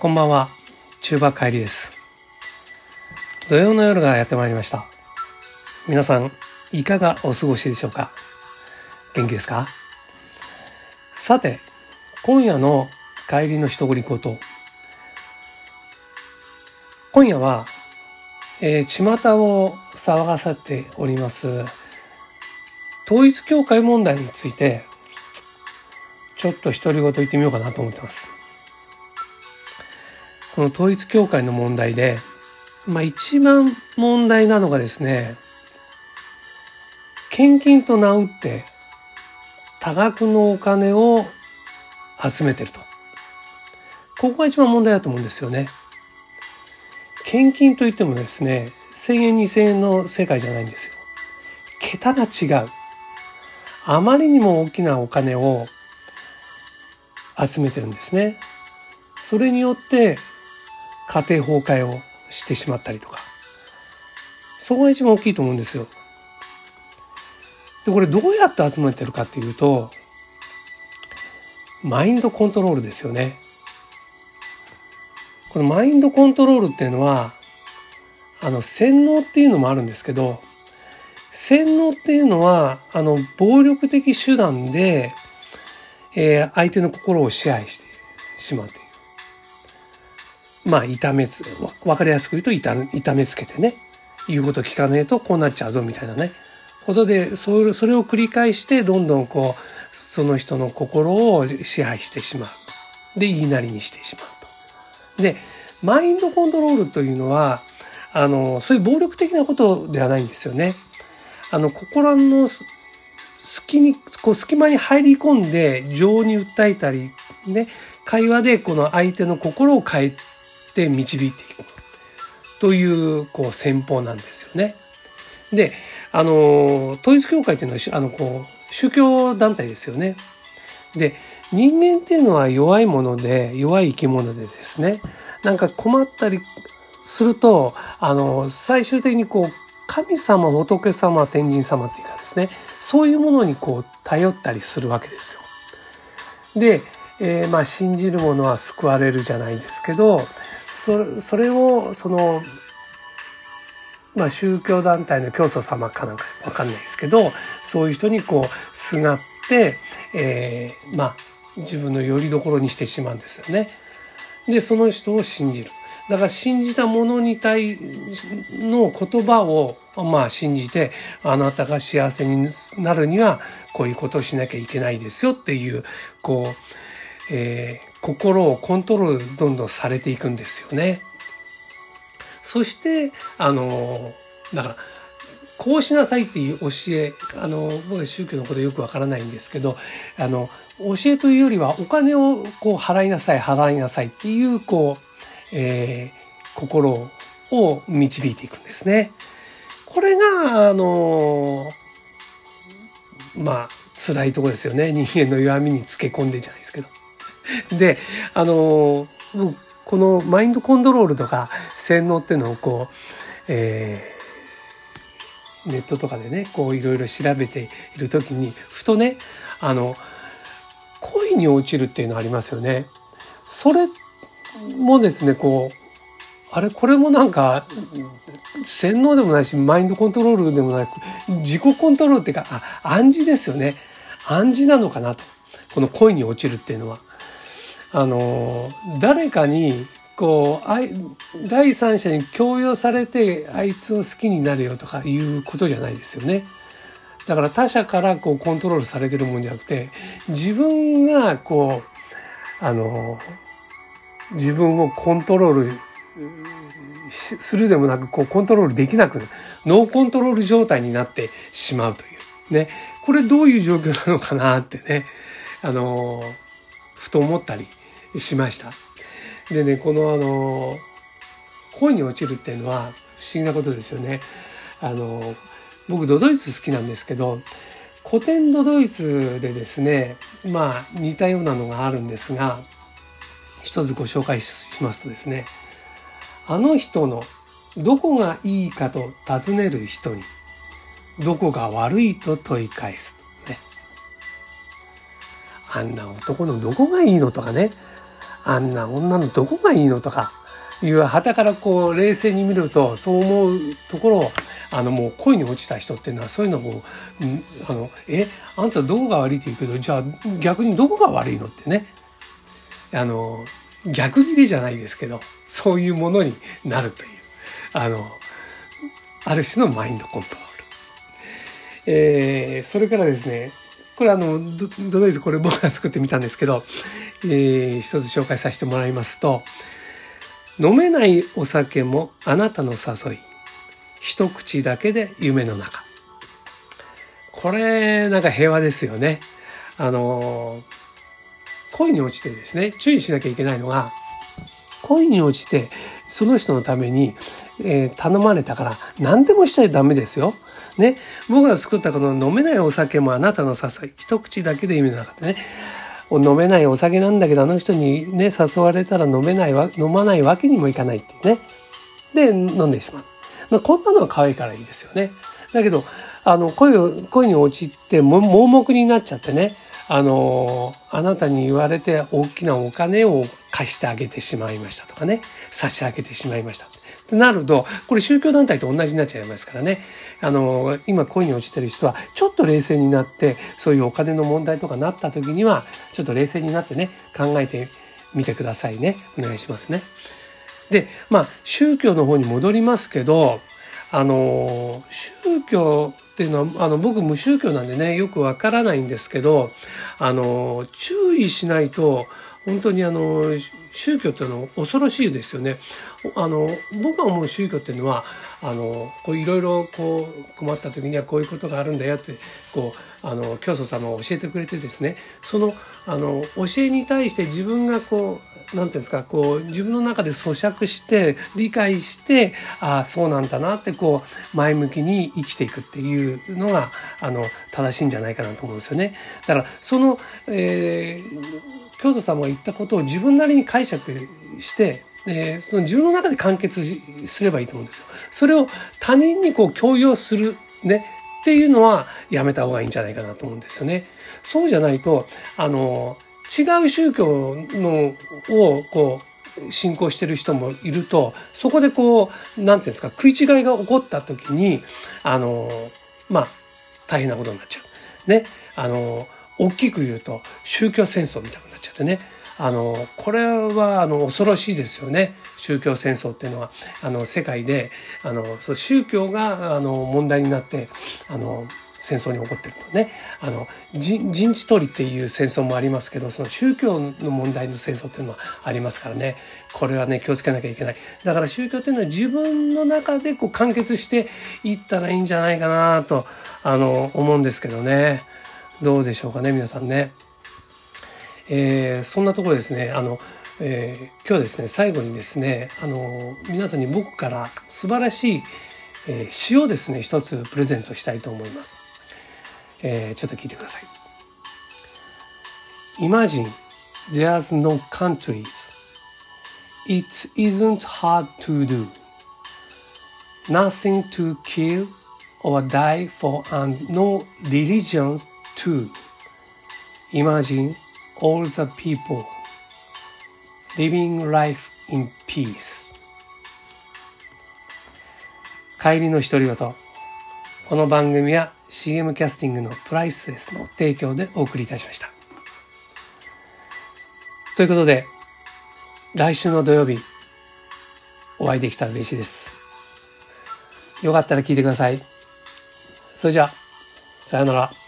こんばんは、中馬帰りです。土曜の夜がやってまいりました。皆さん、いかがお過ごしでしょうか？元気ですか？さて、今夜の帰りの一言こと。今夜は、えー、巷を騒がさっております、統一教会問題について、ちょっと独り言言ってみようかなと思ってます。この統一教会の問題で、まあ一番問題なのがですね、献金と名打って多額のお金を集めてると。ここが一番問題だと思うんですよね。献金といってもですね、1000円2000円の世界じゃないんですよ。桁が違う。あまりにも大きなお金を集めてるんですね。それによって家庭崩壊をしてしまったりとか。そこが一番大きいと思うんですよ。で、これどうやって集めてるかっていうと、マインドコントロールですよね。このマインドコントロールっていうのは、あの、洗脳っていうのもあるんですけど、洗脳っていうのは、あの、暴力的手段で、えー、相手の心を支配してしまうという。まあ、痛めつ、わかりやすく言うと痛痛めつけてね、言うこと聞かねえとこうなっちゃうぞみたいなね。ことで、それそれを繰り返して、どんどんこう、その人の心を支配してしまう。で、言いなりにしてしまうと。で、マインドコントロールというのは、あの、そういう暴力的なことではないんですよね。あの、心の隙に、こう、隙間に入り込んで、情に訴えたり、ね、会話でこの相手の心を変えて導いていく。という、こう、戦法なんですよね。で、あの、統一教会っていうのは、あの、こう、宗教団体ですよね。で、人間っていうのは弱いもので、弱い生き物でですね、なんか困ったりすると、あの、最終的にこう、神様、仏様、天神様っていうかですね、そういうものにこう、頼ったりするわけですよ。で、えー、まあ、信じる者は救われるじゃないですけど、それそれを、その、まあ、宗教団体の教祖様かなんかわかんないですけど、そういう人にこう、すがって、えー、まあ、自分の拠り所にしてしまうんですよね。で、その人を信じる。だから信じた者に対の言葉を、まあ信じて、あなたが幸せになるには、こういうことをしなきゃいけないですよっていう、こう、えー、心をコントロールどんどんされていくんですよね。そして、あの、だから、こうしなさいっていう教え、あの、僕は宗教のことよくわからないんですけど、あの、教えというよりはお金をこう払いなさい、払いなさいっていう、こう、えー、心を導いていくんですね。これが、あの、まあ、辛いところですよね。人間の弱みにつけ込んでじゃないですけど。で、あの、このマインドコントロールとか洗脳っていうのをこう、えー、ネットとかでね、こういろいろ調べているときに、ふとね、あの、恋に落ちるっていうのありますよね。それもですね、こう、あれ、これもなんか、洗脳でもないし、マインドコントロールでもなく、自己コントロールっていうか、あ、暗示ですよね。暗示なのかなと。この恋に落ちるっていうのは。あの、誰かに、こう、第三者に強要されて、あいつを好きになるよとかいうことじゃないですよね。だから他者からこうコントロールされてるもんじゃなくて、自分がこう、あの、自分をコントロールするでもなく、こうコントロールできなく、ノーコントロール状態になってしまうという。ね。これどういう状況なのかなってね、あの、ふと思ったりしました。でね、このあの、恋に落ちるっていうのは不思議なことですよね。あの、僕ドドイツ好きなんですけど、古典ドドイツでですね、まあ似たようなのがあるんですが、一つご紹介しますとですね、あの人のどこがいいかと尋ねる人に、どこが悪いと問い返す、ね。あんな男のどこがいいのとかね、あんな女のどこがいいのとかいう旗からこう冷静に見るとそう思うところをあのもう恋に落ちた人っていうのはそういうのをあのえあんたどこが悪いって言うけどじゃあ逆にどこが悪いのってねあの逆切れじゃないですけどそういうものになるというあのある種のマインドコントロール。えー、それからですねこれあのどどのイズこれ僕が作ってみたんですけど、えー、一つ紹介させてもらいますと飲めないお酒もあなたの誘い一口だけで夢の中これなんか平和ですよねあの恋に落ちてですね注意しなきゃいけないのが恋に落ちてその人のためにえー、頼まれたから何でもしちゃダメですよ。ね。僕が作ったこの飲めないお酒もあなたの誘い。一口だけで意味なかったね。飲めないお酒なんだけどあの人にね誘われたら飲めないわ飲まないわけにもいかないっていうね。で飲んでしまう。まあ、こんなのは可愛いからいいですよね。だけどあの恋を恋に落ちて盲目になっちゃってねあのあなたに言われて大きなお金を貸してあげてしまいましたとかね差し上げてしまいましたってなると、これ宗教団体と同じになっちゃいますからね。あの、今恋に落ちてる人は、ちょっと冷静になって、そういうお金の問題とかなった時には、ちょっと冷静になってね、考えてみてくださいね。お願いしますね。で、まあ、宗教の方に戻りますけど、あの、宗教っていうのは、あの、僕無宗教なんでね、よくわからないんですけど、あの、注意しないと、本当にあの、宗教っていうのは恐ろしいですよね。あの僕が思う宗教っていうのはあのこういろいろこう困った時にはこういうことがあるんだよってこうあの教祖様が教えてくれてですねそのあの教えに対して自分がこう何ていうんですかこう自分の中で咀嚼して理解してああそうなんだなってこう前向きに生きていくっていうのがあの正しいんじゃないかなと思うんですよね。だからその、えー、教祖様が言ったことを自分なりに解釈してえー、その自分の中で完結すればいいと思うんですよ。それを他人にこう強要するねっていうのはやめた方がいいんじゃないかなと思うんですよね。そうじゃないとあの違う宗教のをこう信仰してる人もいるとそこでこう何て言うんですか食い違いが起こった時にあのまあ大変なことになっちゃう。ね。あの大きく言うと宗教戦争みたいになっちゃってね。あのこれはあの恐ろしいですよね。宗教戦争っていうのは。あの世界であの宗教があの問題になってあの戦争に起こってるとね。あの陣地取りっていう戦争もありますけどその宗教の問題の戦争っていうのはありますからね。これはね気をつけなきゃいけない。だから宗教っていうのは自分の中でこう完結していったらいいんじゃないかなとあの思うんですけどね。どうでしょうかね皆さんね。えー、そんなところですねあの、えー、今日はですね最後にですねあの皆さんに僕から素晴らしい、えー、詩をですね一つプレゼントしたいと思います、えー、ちょっと聞いてください。Imagine there's no countries. It isn't hard to do. Nothing to kill or die for and no religions to Imagine all the people living life in peace. 帰りの独り言この番組は CM キャスティングのプライスレスの提供でお送りいたしました。ということで来週の土曜日お会いできたら嬉しいです。よかったら聞いてください。それじゃあさよなら。